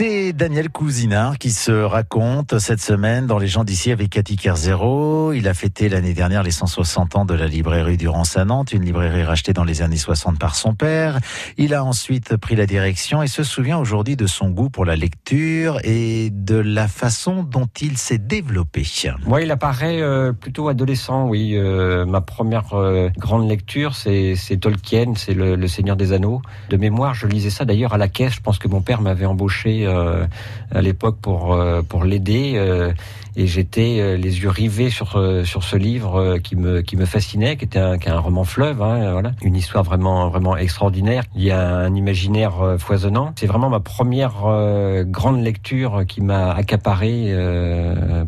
C'est Daniel Cousinard qui se raconte cette semaine dans Les gens d'ici avec Cathy Kerzero. Il a fêté l'année dernière les 160 ans de la librairie Durance à Nantes, une librairie rachetée dans les années 60 par son père. Il a ensuite pris la direction et se souvient aujourd'hui de son goût pour la lecture et de la façon dont il s'est développé. Moi, il apparaît euh, plutôt adolescent, oui. Euh, ma première euh, grande lecture, c'est Tolkien, c'est le, Seigneur des Anneaux. De mémoire, je lisais ça d'ailleurs à la caisse. Je pense que mon père m'avait embauché à l'époque pour euh, pour l'aider euh, et j'étais les yeux rivés sur sur ce livre qui me qui me fascinait, qui était un, qui est un roman fleuve, hein, voilà, une histoire vraiment vraiment extraordinaire. Il y a un imaginaire foisonnant. C'est vraiment ma première grande lecture qui m'a accaparé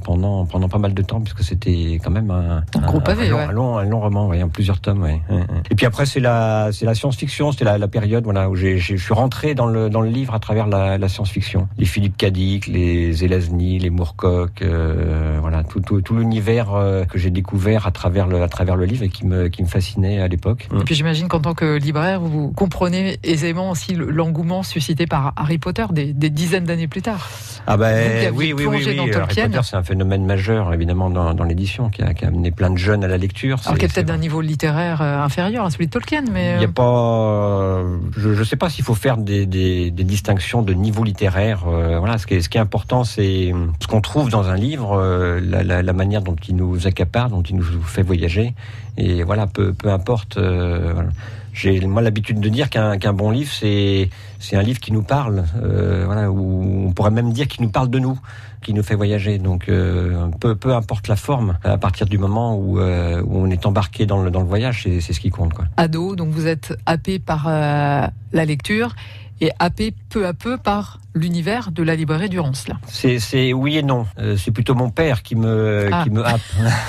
pendant pendant pas mal de temps puisque c'était quand même un, un, pavé, long, ouais. un, long, un long roman, ouais, en plusieurs tomes. Ouais. Et puis après c'est la c'est la science-fiction, c'était la, la période voilà où j'ai je suis rentré dans le dans le livre à travers la, la science-fiction. Les Philippe Cadic, les Zelazny, les Moorcock, euh, voilà, tout, tout, tout l'univers euh, que j'ai découvert à travers le, à travers le livre et qui me, qui me fascinait à l'époque. Et puis j'imagine qu'en tant que libraire, vous comprenez aisément aussi l'engouement suscité par Harry Potter des, des dizaines d'années plus tard. Ah ben oui, oui, oui, oui. Potter, c'est un phénomène majeur évidemment dans, dans l'édition qui a, qui a, amené plein de jeunes à la lecture. Alors qu'il y a peut-être d'un niveau littéraire inférieur à celui de Tolkien, mais il n'y a pas, je ne sais pas s'il faut faire des, des, des, distinctions de niveau littéraire. Euh, voilà, ce qui est, ce qui est important, c'est ce qu'on trouve dans un livre, euh, la, la, la, manière dont il nous accapare, dont il nous fait voyager. Et voilà, peu, peu importe. Euh, voilà. J'ai moi l'habitude de dire qu'un qu'un bon livre, c'est c'est un livre qui nous parle, euh, voilà, ou on pourrait même dire qu'il nous parle de nous, qui nous fait voyager. Donc euh, peu peu importe la forme, à partir du moment où, euh, où on est embarqué dans le dans le voyage, c'est c'est ce qui compte quoi. Ado, donc vous êtes happé par euh, la lecture et happé peu à peu par l'univers de la librairie Durance là. C'est, oui et non. Euh, c'est plutôt mon père qui me Ah. qui me happe.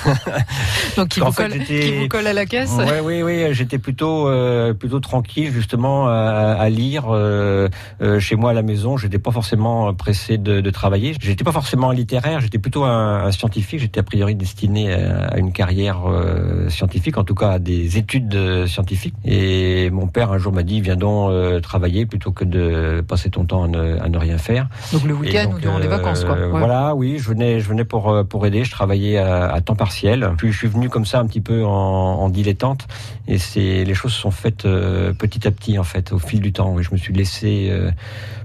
Donc qui vous, fait, colle, qui vous colle à la caisse Ouais, oui, oui. J'étais plutôt euh, plutôt tranquille justement à, à lire euh, chez moi à la maison. J'étais pas forcément pressé de, de travailler. J'étais pas forcément un littéraire. J'étais plutôt un, un scientifique. J'étais a priori destiné à, à une carrière scientifique, en tout cas à des études scientifiques. Et mon père un jour m'a dit viens donc travailler plutôt que de passer ton temps à ne, à ne rien faire. Donc le week-end ou durant les euh, vacances quoi. Ouais. Voilà, oui, je venais, je venais pour euh, pour aider. Je travaillais à, à temps partiel. Puis je suis venu comme ça un petit peu en, en dilettante, et c'est les choses se sont faites euh, petit à petit en fait, au fil du temps. Je me suis laissé euh,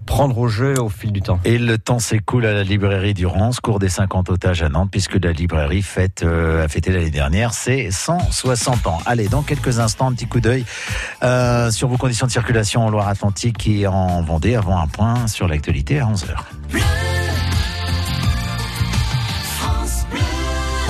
prendre au jeu au fil du temps. Et le temps s'écoule à la librairie Durance, cours des 50 otages à Nantes, puisque la librairie fête, euh, a fêté l'année dernière ses 160 ans. Allez, dans quelques instants, un petit coup d'œil euh, sur vos conditions de circulation en Loire-Atlantique et en Vendée, avant un point sur l'actualité à 11h.